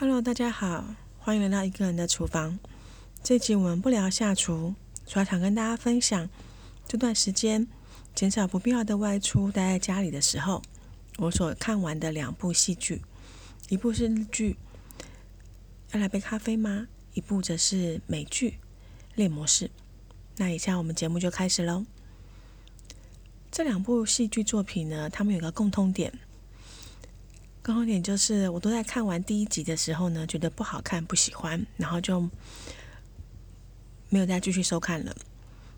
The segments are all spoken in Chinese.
Hello，大家好，欢迎来到一个人的厨房。这集我们不聊下厨，主要想跟大家分享这段时间减少不必要的外出，待在家里的时候，我所看完的两部戏剧，一部是日剧《要来杯咖啡吗》，一部则是美剧《猎魔士》。那以下我们节目就开始喽。这两部戏剧作品呢，他们有个共通点。共同点就是，我都在看完第一集的时候呢，觉得不好看、不喜欢，然后就没有再继续收看了。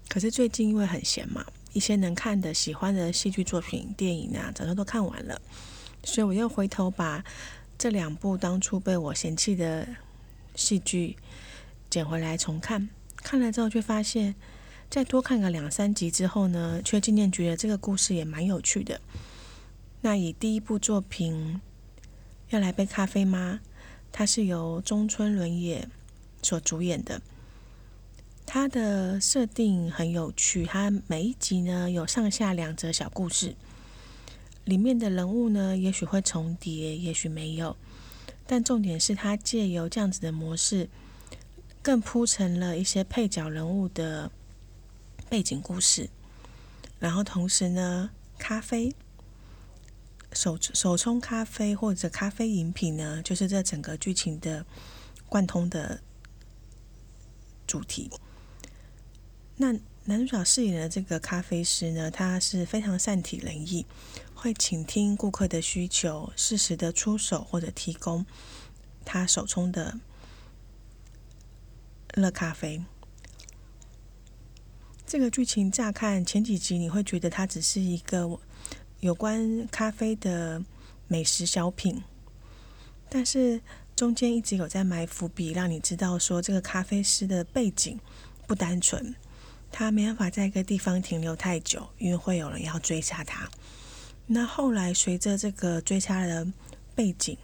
可是最近因为很闲嘛，一些能看的、喜欢的戏剧作品、电影啊，早就都看完了，所以我又回头把这两部当初被我嫌弃的戏剧捡回来重看。看了之后，却发现再多看个两三集之后呢，却渐渐觉得这个故事也蛮有趣的。那以第一部作品。要来杯咖啡吗？它是由中村伦也所主演的。它的设定很有趣，它每一集呢有上下两则小故事，里面的人物呢也许会重叠，也许没有。但重点是它借由这样子的模式，更铺成了一些配角人物的背景故事。然后同时呢，咖啡。手手冲咖啡或者咖啡饮品呢，就是这整个剧情的贯通的主题。那男主角饰演的这个咖啡师呢，他是非常善体人意，会倾听顾客的需求，适时的出手或者提供他手冲的热咖啡。这个剧情乍看前几集你会觉得它只是一个。有关咖啡的美食小品，但是中间一直有在埋伏笔，让你知道说这个咖啡师的背景不单纯，他没办法在一个地方停留太久，因为会有人要追杀他。那后来随着这个追杀的背景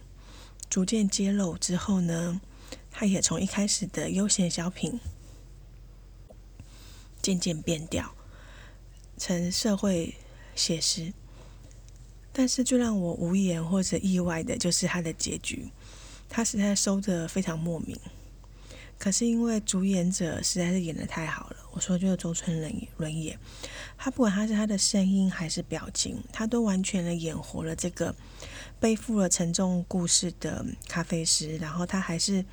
逐渐揭露之后呢，他也从一开始的悠闲小品渐渐变调成社会写实。但是最让我无言或者意外的就是他的结局，他实在收的非常莫名。可是因为主演者实在是演的太好了，我说就是周春人轮演，他不管他是他的声音还是表情，他都完全的演活了这个背负了沉重故事的咖啡师，然后他还是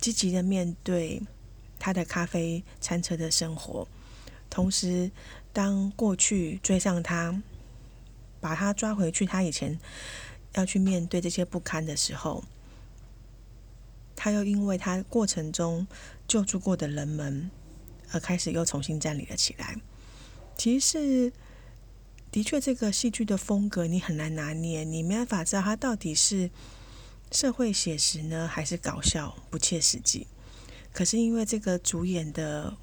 积极的面对他的咖啡餐车的生活，同时当过去追上他。把他抓回去，他以前要去面对这些不堪的时候，他又因为他过程中救助过的人们，而开始又重新站立了起来。其实，的确，这个戏剧的风格你很难拿捏，你没办法知道它到底是社会写实呢，还是搞笑不切实际。可是因为这个主演的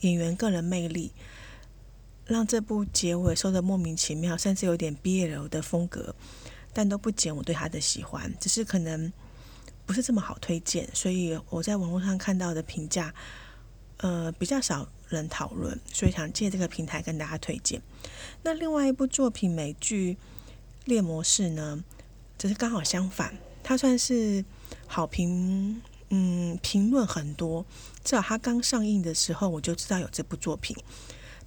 演员个人魅力。让这部结尾收的莫名其妙，甚至有点 BL 的风格，但都不减我对他的喜欢。只是可能不是这么好推荐，所以我在网络上看到的评价，呃，比较少人讨论，所以想借这个平台跟大家推荐。那另外一部作品美剧《猎魔士》呢，只是刚好相反，它算是好评，嗯，评论很多。至少它刚上映的时候，我就知道有这部作品。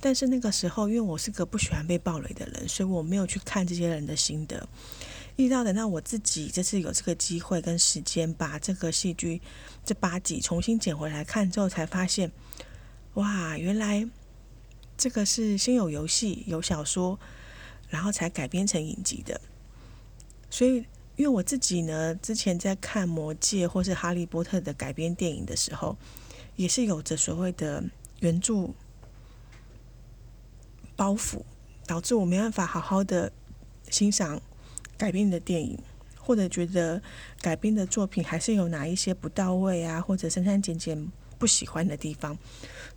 但是那个时候，因为我是个不喜欢被暴雷的人，所以我没有去看这些人的心得。遇到等到我自己这次有这个机会跟时间，把这个戏剧这八集重新捡回来看之后，才发现，哇，原来这个是先有游戏、有小说，然后才改编成影集的。所以，因为我自己呢，之前在看《魔戒》或是《哈利波特》的改编电影的时候，也是有着所谓的原著。包袱导致我没办法好好的欣赏改编的电影，或者觉得改编的作品还是有哪一些不到位啊，或者删删减减不喜欢的地方。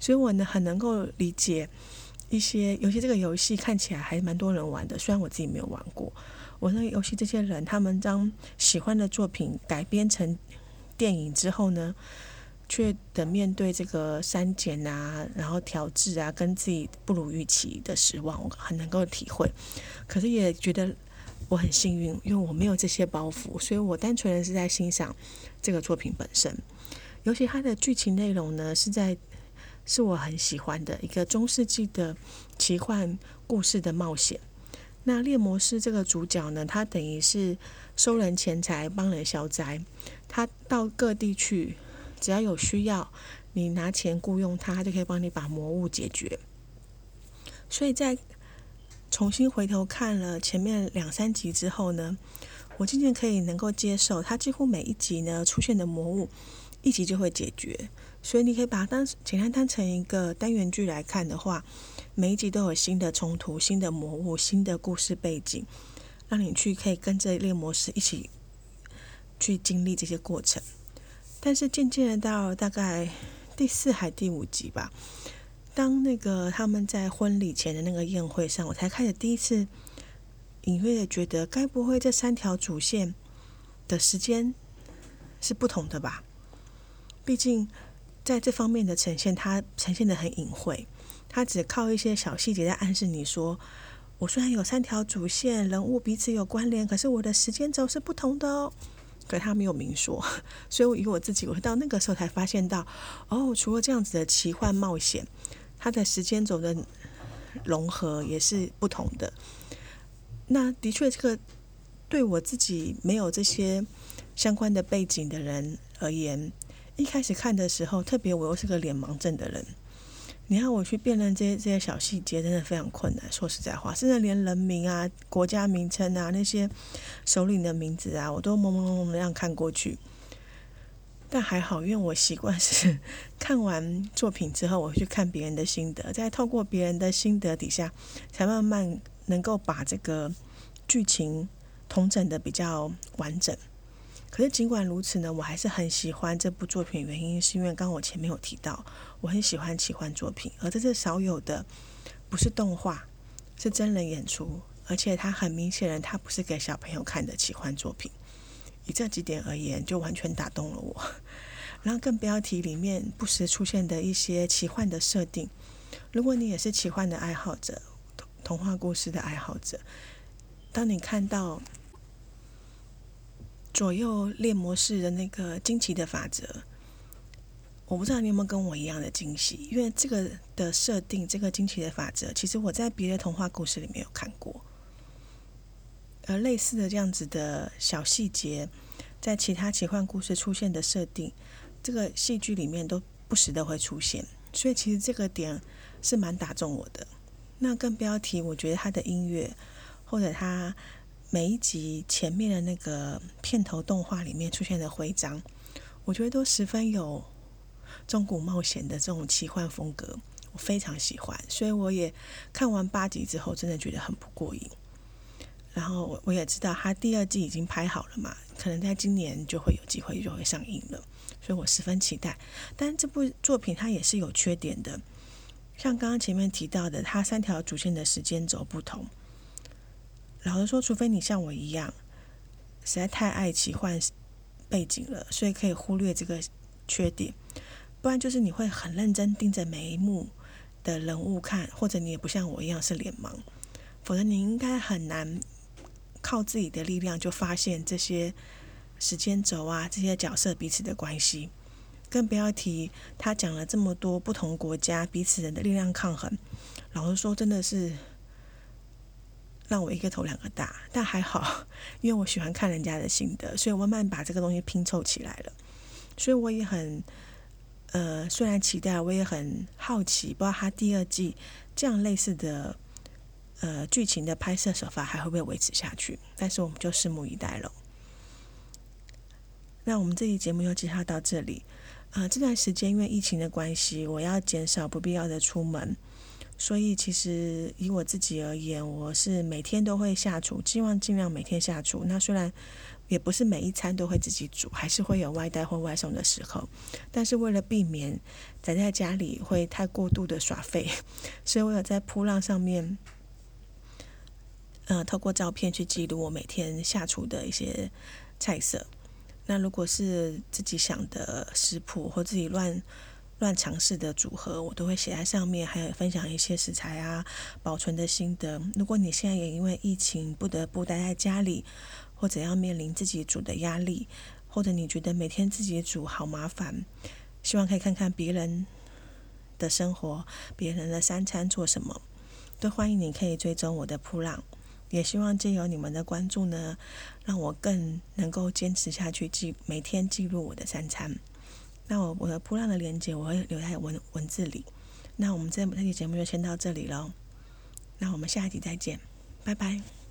所以我呢很能够理解一些，尤其这个游戏看起来还蛮多人玩的，虽然我自己没有玩过。我那个游戏这些人他们将喜欢的作品改编成电影之后呢？却的面对这个删减啊，然后调制啊，跟自己不如预期的失望，我很能够体会。可是也觉得我很幸运，因为我没有这些包袱，所以我单纯的是在欣赏这个作品本身。尤其它的剧情内容呢，是在是我很喜欢的一个中世纪的奇幻故事的冒险。那猎魔师这个主角呢，他等于是收人钱财、帮人消灾。他到各地去，只要有需要，你拿钱雇佣他，他就可以帮你把魔物解决。所以在重新回头看了前面两三集之后呢，我渐渐可以能够接受，他几乎每一集呢出现的魔物。一集就会解决，所以你可以把它当简单当成一个单元剧来看的话，每一集都有新的冲突、新的魔物、新的故事背景，让你去可以跟着猎魔师一起去经历这些过程。但是渐渐的到大概第四还第五集吧，当那个他们在婚礼前的那个宴会上，我才开始第一次隐约的觉得，该不会这三条主线的时间是不同的吧？毕竟，在这方面的呈现，它呈现的很隐晦，它只靠一些小细节在暗示你说，我虽然有三条主线，人物彼此有关联，可是我的时间轴是不同的哦。可他没有明说，所以我以我自己，我到那个时候才发现到，哦，除了这样子的奇幻冒险，它的时间轴的融合也是不同的。那的确，这个对我自己没有这些相关的背景的人而言。一开始看的时候，特别我又是个脸盲症的人，你让我去辨认这些这些小细节，真的非常困难。说实在话，甚至连人名啊、国家名称啊、那些首领的名字啊，我都朦朦胧胧的样看过去。但还好，因为我习惯是 看完作品之后，我去看别人的心得，再透过别人的心得底下，才慢慢能够把这个剧情统整的比较完整。可是尽管如此呢，我还是很喜欢这部作品。原因是因为刚刚我前面有提到，我很喜欢奇幻作品，而这是少有的，不是动画，是真人演出，而且它很明显的，它不是给小朋友看的奇幻作品。以这几点而言，就完全打动了我。然后更不要提里面不时出现的一些奇幻的设定。如果你也是奇幻的爱好者，童童话故事的爱好者，当你看到。左右猎模式的那个惊奇的法则，我不知道你有没有跟我一样的惊喜，因为这个的设定，这个惊奇的法则，其实我在别的童话故事里面有看过，而类似的这样子的小细节，在其他奇幻故事出现的设定，这个戏剧里面都不时的会出现，所以其实这个点是蛮打中我的。那更不要提，我觉得他的音乐或者他。每一集前面的那个片头动画里面出现的徽章，我觉得都十分有中古冒险的这种奇幻风格，我非常喜欢。所以我也看完八集之后，真的觉得很不过瘾。然后我我也知道他第二季已经拍好了嘛，可能在今年就会有机会就会上映了，所以我十分期待。但这部作品它也是有缺点的，像刚刚前面提到的，它三条主线的时间轴不同。老实说，除非你像我一样，实在太爱奇幻背景了，所以可以忽略这个缺点；不然就是你会很认真盯着每一幕的人物看，或者你也不像我一样是脸盲，否则你应该很难靠自己的力量就发现这些时间轴啊，这些角色彼此的关系。更不要提他讲了这么多不同国家彼此人的力量抗衡。老实说，真的是。让我一个头两个大，但还好，因为我喜欢看人家的心得，所以我慢慢把这个东西拼凑起来了。所以我也很，呃，虽然期待，我也很好奇，不知道他第二季这样类似的，呃，剧情的拍摄手法还会不会维持下去？但是我们就拭目以待了。那我们这期节目就介绍到这里。呃，这段时间因为疫情的关系，我要减少不必要的出门。所以，其实以我自己而言，我是每天都会下厨，希望尽量每天下厨。那虽然也不是每一餐都会自己煮，还是会有外带或外送的时候。但是为了避免宅在家里会太过度的耍废，所以我有在铺浪上面，呃，透过照片去记录我每天下厨的一些菜色。那如果是自己想的食谱或自己乱。乱尝试的组合，我都会写在上面，还有分享一些食材啊、保存的心得。如果你现在也因为疫情不得不待在家里，或者要面临自己煮的压力，或者你觉得每天自己煮好麻烦，希望可以看看别人的生活，别人的三餐做什么，都欢迎你可以追踪我的铺浪。也希望借由你们的关注呢，让我更能够坚持下去，记每天记录我的三餐。那我我的铺浪的连接我会留在文文字里。那我们这这期节目就先到这里喽。那我们下一集再见，拜拜。